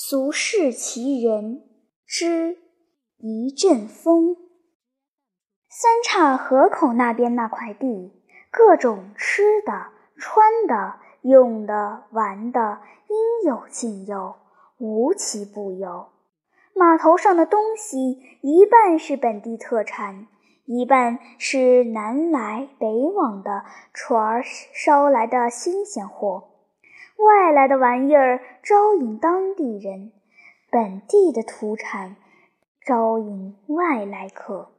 俗世奇人之一阵风。三岔河口那边那块地，各种吃的、穿的、用的、玩的，应有尽有，无奇不有。码头上的东西，一半是本地特产，一半是南来北往的船儿捎来的新鲜货。外来的玩意儿招引当地人，本地的土产招引外来客。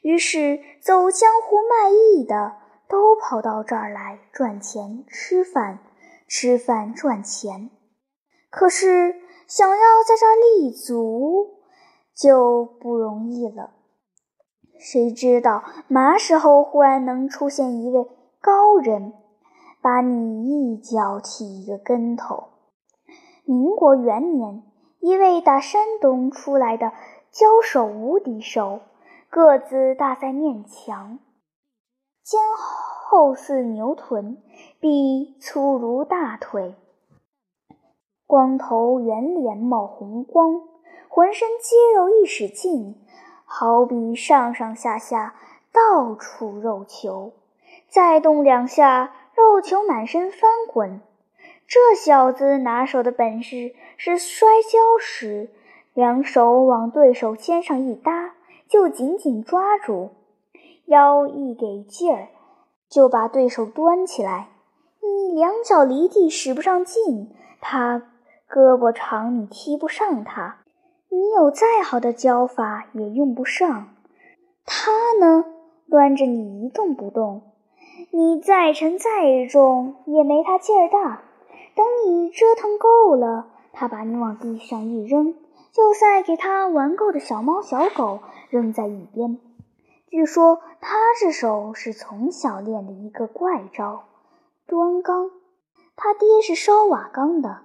于是走江湖卖艺的都跑到这儿来赚钱吃饭，吃饭赚钱。可是想要在这儿立足就不容易了。谁知道嘛时候忽然能出现一位高人？把你一脚踢一个跟头。民国元年，一位打山东出来的交手无敌手，个子大在面墙，肩厚似牛臀，臂粗如大腿，光头圆脸冒红光，浑身肌肉一使劲，好比上上下下到处肉球，再动两下。肉球满身翻滚，这小子拿手的本事是摔跤时，两手往对手肩上一搭，就紧紧抓住，腰一给劲儿，就把对手端起来。你两脚离地使不上劲，他胳膊长，你踢不上他；你有再好的教法也用不上。他呢，端着你一动不动。你再沉再重也没他劲儿大。等你折腾够了，他把你往地上一扔，就再给他玩够的小猫小狗扔在一边。据说他这手是从小练的一个怪招——端缸。他爹是烧瓦缸的，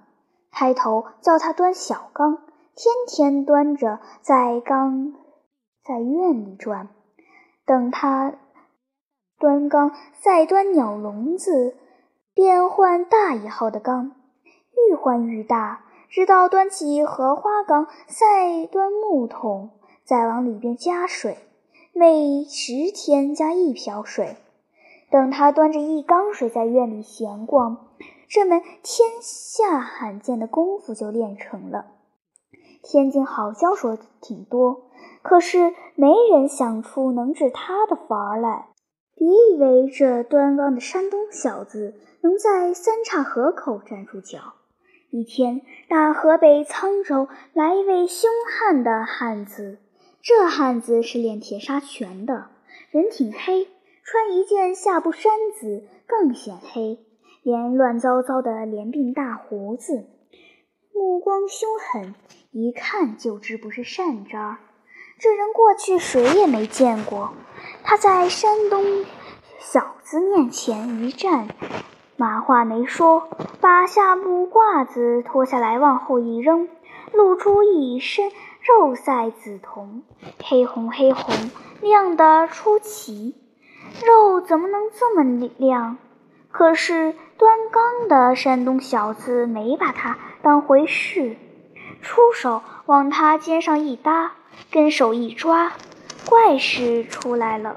开头叫他端小缸，天天端着在缸在院里转，等他。端缸，再端鸟笼子，便换大一号的缸，愈换愈大，直到端起荷花缸，再端木桶，再往里边加水，每十天加一瓢水。等他端着一缸水在院里闲逛，这门天下罕见的功夫就练成了。天津好教说挺多，可是没人想出能治他的法儿来。别以为这端庄的山东小子能在三岔河口站住脚。一天，大河北沧州来一位凶悍的汉子，这汉子是练铁砂拳的，人挺黑，穿一件下布衫子更显黑，连乱糟糟的连鬓大胡子，目光凶狠，一看就知不是善招。这人过去谁也没见过。他在山东小子面前一站，马话没说，把下布褂子脱下来往后一扔，露出一身肉赛紫铜，黑红黑红，亮得出奇。肉怎么能这么亮？可是端缸的山东小子没把他当回事，出手往他肩上一搭，跟手一抓。怪事出来了，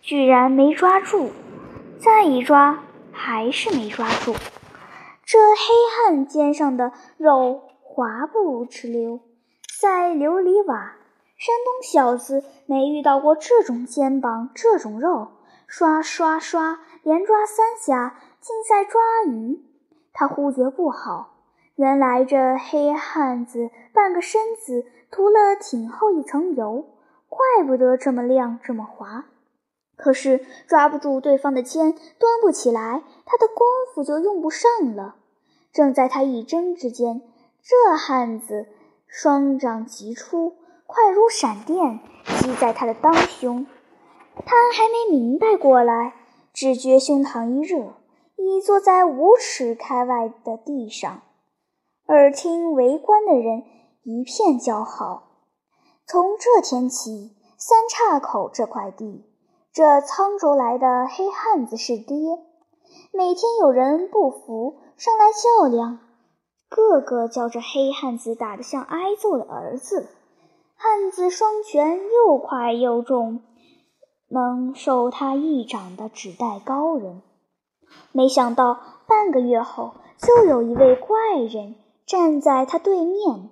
居然没抓住，再一抓还是没抓住。这黑汉肩上的肉滑不哧溜，在琉璃瓦。山东小子没遇到过这种肩膀，这种肉，刷刷刷，连抓三下，竟在抓鱼。他忽觉不好，原来这黑汉子半个身子涂了挺厚一层油。怪不得这么亮，这么滑。可是抓不住对方的肩，端不起来，他的功夫就用不上了。正在他一争之间，这汉子双掌急出，快如闪电击在他的当胸。他还没明白过来，只觉胸膛一热，已坐在五尺开外的地上。耳听围观的人一片叫好。从这天起，三岔口这块地，这沧州来的黑汉子是爹。每天有人不服，上来较量，个个叫着黑汉子打得像挨揍的儿子。汉子双拳又快又重，能受他一掌的只待高人。没想到半个月后，就有一位怪人站在他对面。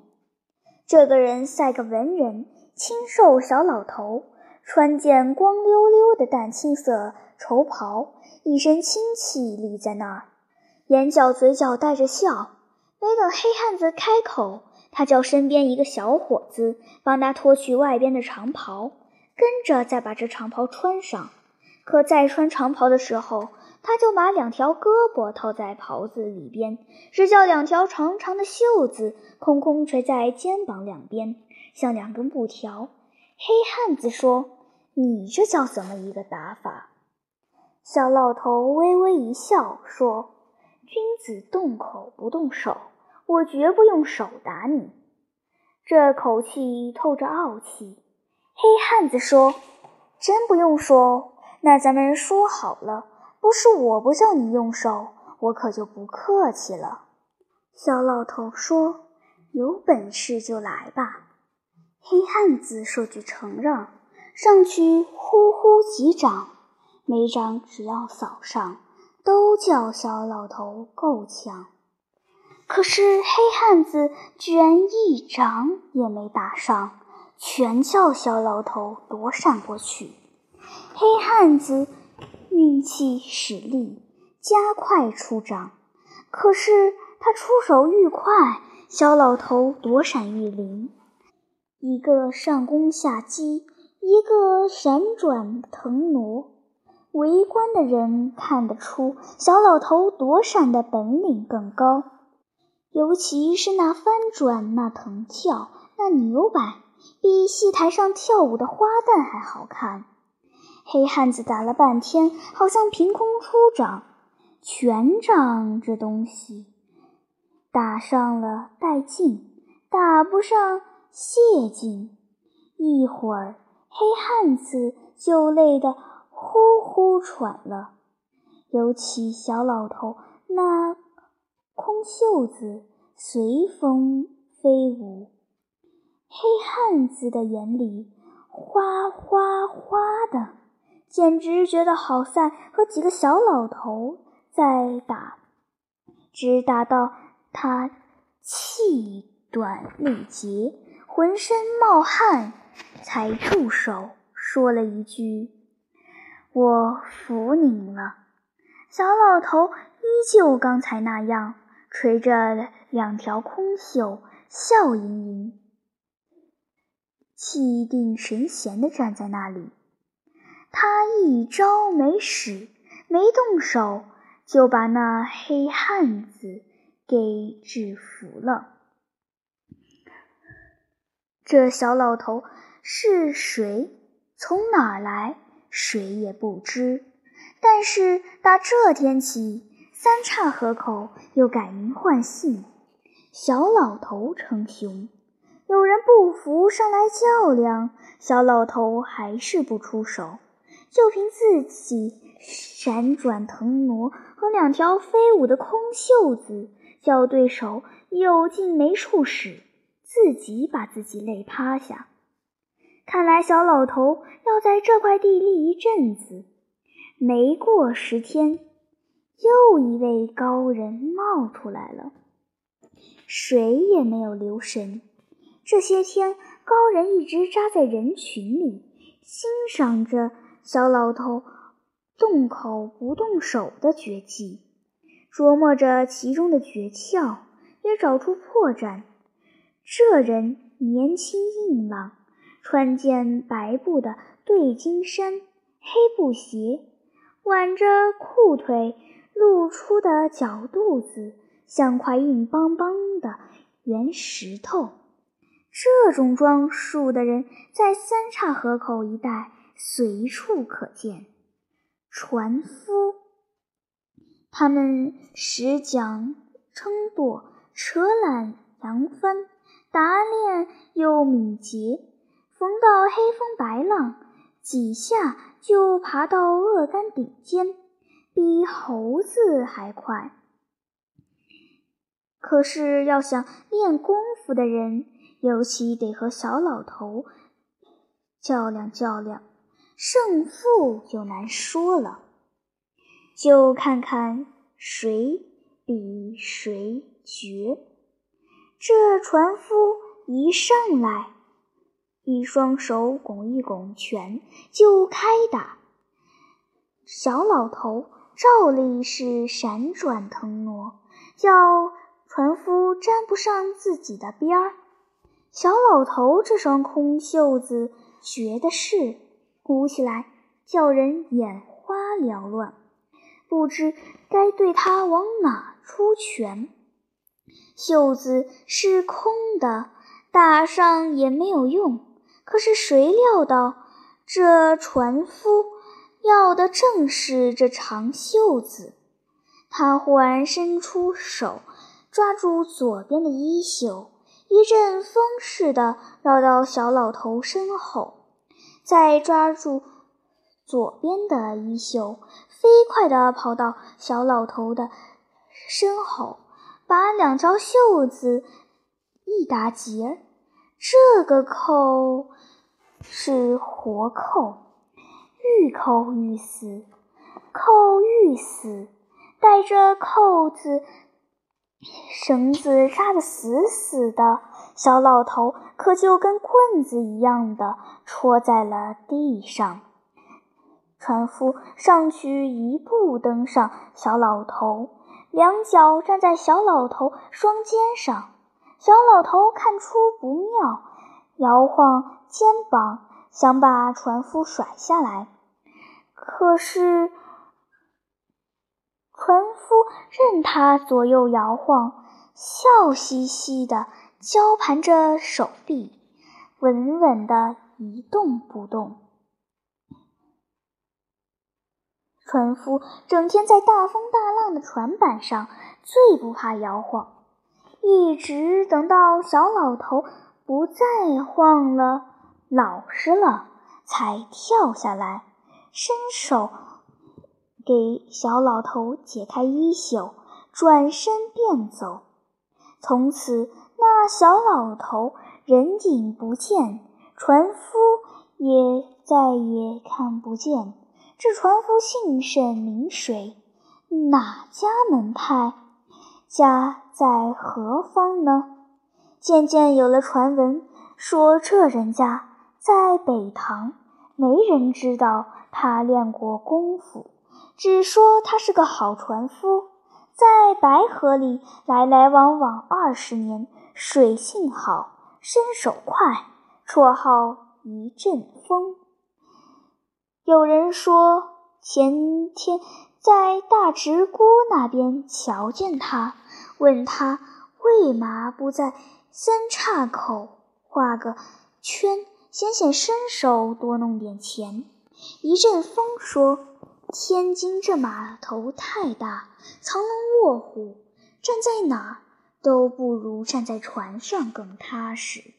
这个人赛个文人，清瘦小老头，穿件光溜溜的淡青色绸袍，一身清气立在那儿，眼角嘴角带着笑。没等黑汉子开口，他叫身边一个小伙子帮他脱去外边的长袍，跟着再把这长袍穿上。可在穿长袍的时候，他就把两条胳膊套在袍子里边，只叫两条长长的袖子空空垂在肩膀两边，像两根布条。黑汉子说：“你这叫怎么一个打法？”小老头微微一笑说：“君子动口不动手，我绝不用手打你。”这口气透着傲气。黑汉子说：“真不用说，那咱们说好了。”不是我不叫你用手，我可就不客气了。小老头说：“有本事就来吧。”黑汉子说句承让，上去呼呼几掌，每掌只要扫上，都叫小老头够呛。可是黑汉子居然一掌也没打上，全叫小老头躲闪过去。黑汉子。运气使力，加快出掌。可是他出手愈快，小老头躲闪愈灵，一个上攻下击，一个闪转腾挪。围观的人看得出，小老头躲闪的本领更高，尤其是那翻转、那腾跳、那扭摆，比戏台上跳舞的花旦还好看。黑汉子打了半天，好像凭空出掌，拳掌这东西，打上了带劲，打不上泄劲。一会儿，黑汉子就累得呼呼喘了，尤其小老头那空袖子随风飞舞，黑汉子的眼里哗哗哗的。简直觉得好赛和几个小老头在打，直打到他气短力竭，浑身冒汗，才住手，说了一句：“我服您了。”小老头依旧刚才那样，垂着两条空袖，笑盈盈，气定神闲地站在那里。他一招没使，没动手，就把那黑汉子给制服了。这小老头是谁？从哪儿来？谁也不知。但是打这天起，三岔河口又改名换姓，小老头称雄。有人不服，上来较量，小老头还是不出手。就凭自己闪转腾挪和两条飞舞的空袖子，叫对手有劲没处使，自己把自己累趴下。看来小老头要在这块地立一阵子。没过十天，又一位高人冒出来了，谁也没有留神。这些天，高人一直扎在人群里，欣赏着。小老头动口不动手的绝技，琢磨着其中的诀窍，也找出破绽。这人年轻硬朗，穿件白布的对襟衫，黑布鞋，挽着裤腿，露出的脚肚子像块硬邦邦的圆石头。这种装束的人，在三岔河口一带。随处可见，船夫，他们使桨撑舵，扯缆扬帆，打练又敏捷，逢到黑风白浪，几下就爬到鳄杆顶尖，比猴子还快。可是要想练功夫的人，尤其得和小老头较量较量，胜负就难说了。就看看谁比谁绝。这船夫一上来，一双手拱一拱拳，就开打。小老头照例是闪转腾挪，叫船夫沾不上自己的边儿。小老头这双空袖子绝的是，鼓起来叫人眼花缭乱，不知该对他往哪出拳。袖子是空的，打上也没有用。可是谁料到这船夫要的正是这长袖子？他忽然伸出手，抓住左边的衣袖。一阵风似的绕到小老头身后，再抓住左边的衣袖，飞快地跑到小老头的身后，把两条袖子一打结儿。这个扣是活扣，愈扣愈死，扣愈死，带着扣子。绳子扎得死死的，小老头可就跟棍子一样的戳在了地上。船夫上去一步登上小老头，两脚站在小老头双肩上。小老头看出不妙，摇晃肩膀，想把船夫甩下来，可是。船夫任他左右摇晃，笑嘻嘻的交盘着手臂，稳稳的一动不动。船夫整天在大风大浪的船板上，最不怕摇晃，一直等到小老头不再晃了，老实了，才跳下来，伸手。给小老头解开衣袖，转身便走。从此，那小老头人影不见，船夫也再也看不见。这船夫姓甚名谁？哪家门派？家在何方呢？渐渐有了传闻，说这人家在北塘，没人知道他练过功夫。只说他是个好船夫，在白河里来来往往二十年，水性好，身手快，绰号一阵风。有人说前天在大直沽那边瞧见他，问他为嘛不在三岔口画个圈，显显身手，多弄点钱。一阵风说。天津这码头太大，藏龙卧虎，站在哪儿都不如站在船上更踏实。